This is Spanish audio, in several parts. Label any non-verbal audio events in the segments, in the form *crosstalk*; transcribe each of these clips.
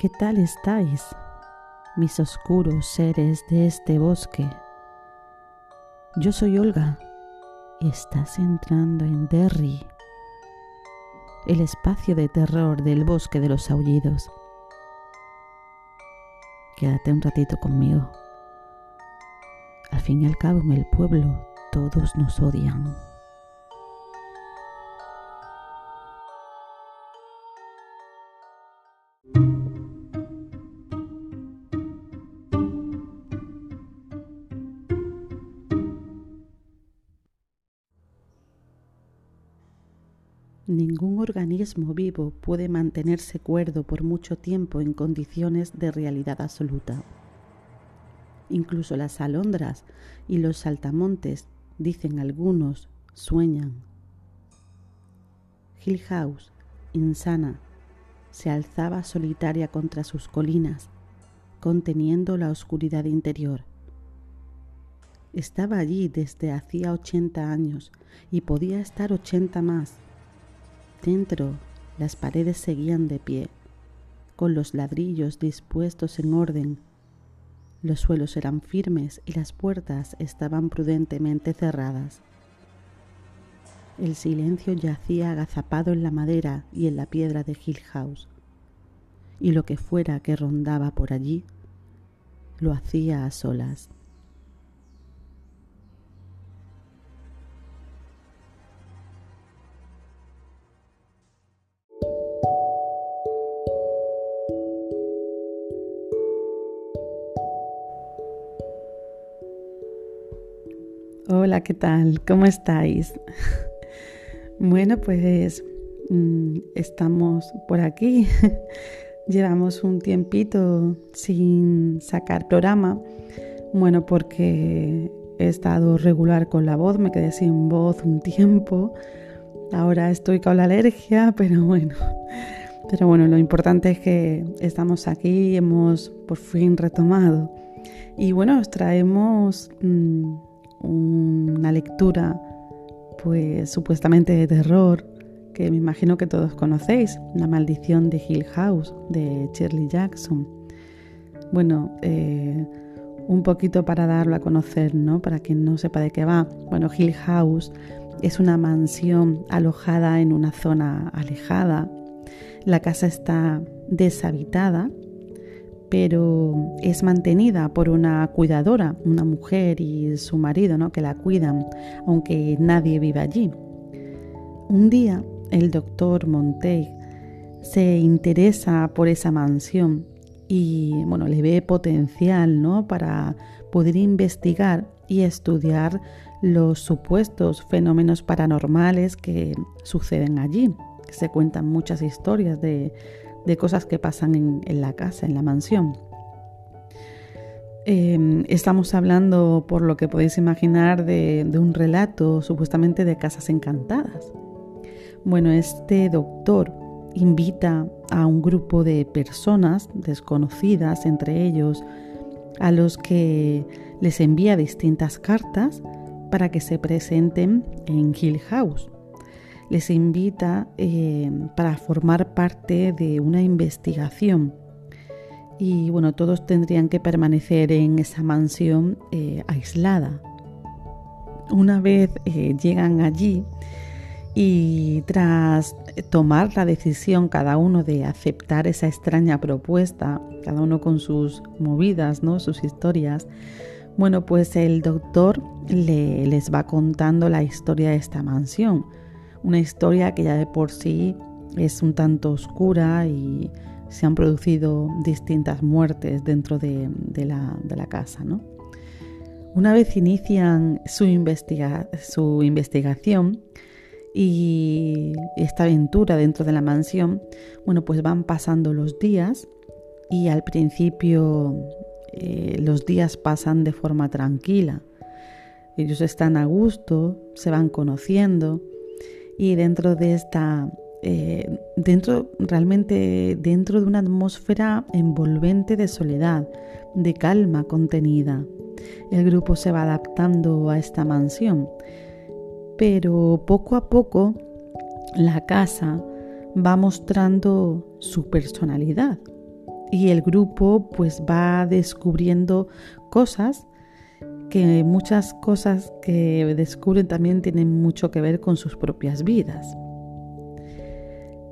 ¿Qué tal estáis, mis oscuros seres de este bosque? Yo soy Olga y estás entrando en Derry, el espacio de terror del bosque de los aullidos. Quédate un ratito conmigo. Al fin y al cabo en el pueblo todos nos odian. Ningún organismo vivo puede mantenerse cuerdo por mucho tiempo en condiciones de realidad absoluta. Incluso las alondras y los saltamontes, dicen algunos, sueñan. Hill House, insana, se alzaba solitaria contra sus colinas, conteniendo la oscuridad interior. Estaba allí desde hacía ochenta años y podía estar ochenta más Dentro las paredes seguían de pie, con los ladrillos dispuestos en orden. Los suelos eran firmes y las puertas estaban prudentemente cerradas. El silencio yacía agazapado en la madera y en la piedra de Hill House, y lo que fuera que rondaba por allí, lo hacía a solas. Hola, ¿qué tal? ¿Cómo estáis? *laughs* Bueno, pues mm, estamos por aquí. *laughs* Llevamos un tiempito sin sacar programa. Bueno, porque he estado regular con la voz, me quedé sin voz un tiempo. Ahora estoy con la alergia, *laughs* pero bueno. Pero bueno, lo importante es que estamos aquí y hemos por fin retomado. Y bueno, os traemos mm, una lectura pues supuestamente de terror que me imagino que todos conocéis, La maldición de Hill House de Shirley Jackson. Bueno, eh, un poquito para darlo a conocer, ¿no? Para quien no sepa de qué va. Bueno, Hill House es una mansión alojada en una zona alejada. La casa está deshabitada pero es mantenida por una cuidadora, una mujer y su marido, ¿no? que la cuidan, aunque nadie vive allí. Un día el doctor Monteig se interesa por esa mansión y bueno, le ve potencial ¿no? para poder investigar y estudiar los supuestos fenómenos paranormales que suceden allí. Se cuentan muchas historias de de cosas que pasan en, la casa, en la mansión. Em, estamos hablando, por lo que podéis imaginar, de, de un relato supuestamente de casas encantadas. Bueno, este doctor invita a un grupo de personas desconocidas, entre ellos a los que les envía distintas cartas para que se presenten en Hill House les invita eh, para formar parte de una investigación. Y bueno, todos tendrían que permanecer en esa mansión eh, aislada. Una vez eh, llegan allí y tras tomar la decisión cada uno de aceptar esa extraña propuesta, cada uno con sus movidas, ¿no? sus historias, bueno, pues el doctor le, les va contando la historia de esta mansión una historia que ya de por sí es un tanto oscura y se han producido distintas muertes dentro de, la, casa. ¿no? Una vez inician su, su investigación y esta aventura dentro de la mansión, bueno, pues van pasando los días y al principio eh, los días pasan de forma tranquila. Ellos están a gusto, se van conociendo, y dentro de esta, eh, dentro realmente dentro de una atmósfera envolvente de soledad, de calma contenida. El grupo se va adaptando a esta mansión, pero poco a poco la casa va mostrando su personalidad. y el grupo pues va descubriendo cosas que muchas cosas que descubren también tienen mucho que ver con sus propias vidas.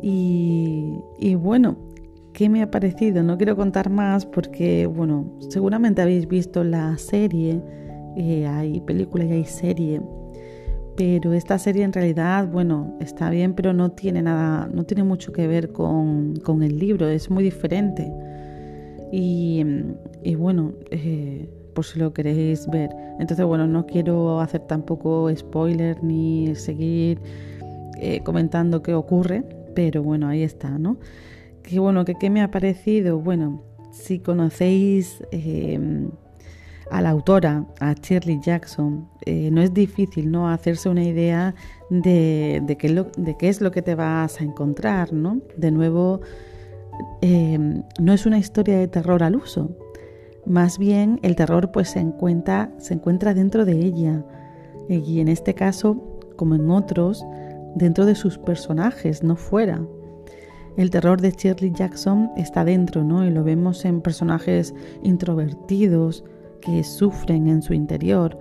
Y, y bueno, ¿qué me ha parecido? No quiero contar más porque, bueno, seguramente habéis visto la serie, eh, hay película y hay serie, pero esta serie en realidad, bueno, está bien, pero no tiene nada, no tiene mucho que ver con, con el libro, es muy diferente. Y, y bueno, eh, por si lo queréis ver. Entonces, bueno, no quiero hacer tampoco spoiler ni seguir eh, comentando qué ocurre, pero bueno, ahí está, ¿no? Qué bueno, que qué me ha parecido. Bueno, si conocéis em, a la autora, a Shirley Jackson, eh, no es difícil ¿no? hacerse una idea de, de, qué de, qué es lo que te vas a encontrar. ¿no? De nuevo, em, no es una historia de terror al uso. Más bien el terror pues se encuentra, se encuentra dentro de ella. Y en este caso, como en otros, dentro de sus personajes, no fuera. El terror de Shirley Jackson está dentro, ¿no? Y lo vemos en personajes introvertidos que sufren en su interior.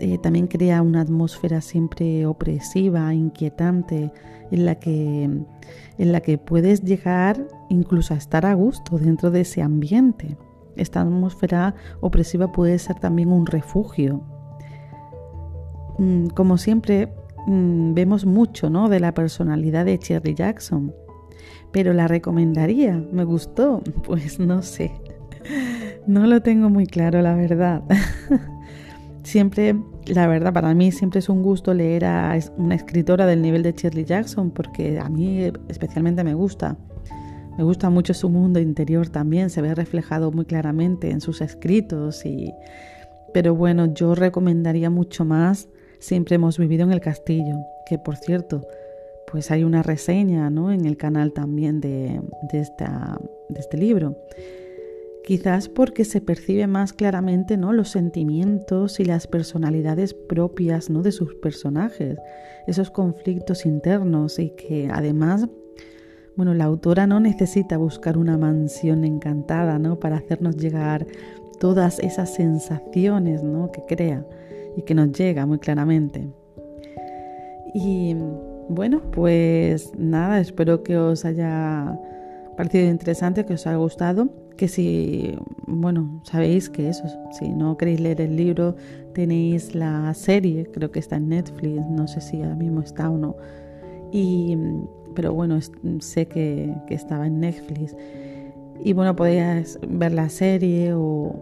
Eh, también crea una atmósfera siempre opresiva, inquietante, en la, que, en la que puedes llegar incluso a estar a gusto dentro de ese ambiente. Esta atmósfera opresiva puede ser también un refugio. Mm, como siempre, mm, vemos mucho ¿no? de la personalidad de Shirley Jackson pero la recomendaría, me gustó, *laughs* pues no sé, no lo tengo muy claro, la verdad. *laughs* siempre, la verdad, para mí siempre es un gusto leer a una escritora del nivel de Shirley Jackson, porque a mí especialmente me gusta. Me gusta mucho su mundo interior también, se ve reflejado muy claramente en sus escritos y pero bueno, yo recomendaría mucho más Siempre hemos vivido en el castillo, que por cierto, pues hay una reseña ¿no? en el canal también de, de, esta, de este libro. Quizás porque se percibe más claramente ¿no? los sentimientos y las personalidades propias ¿no? de sus personajes, esos conflictos internos y que además, bueno, la autora no necesita buscar una mansión encantada ¿no? para hacernos llegar todas esas sensaciones ¿no? que crea y que nos llega muy claramente. Y bueno, pues nada, espero que os haya parecido interesante, que os haya gustado, que si, bueno, sabéis que eso, si no queréis leer el libro, tenéis la serie, creo que está en Netflix, no sé si ahora mismo está o no, y, pero bueno, sé que, estaba en Netflix. Y bueno, podéis ver la serie o,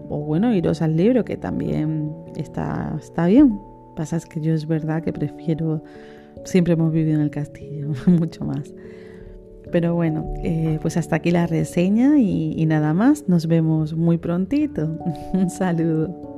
o, bueno, iros al libro, que también está, está bien. Pasa es que yo es verdad que prefiero siempre hemos vivido en el castillo, *laughs* mucho más. Pero bueno, eh, pues hasta aquí la reseña y, y nada más. Nos vemos muy prontito. *laughs* Un saludo.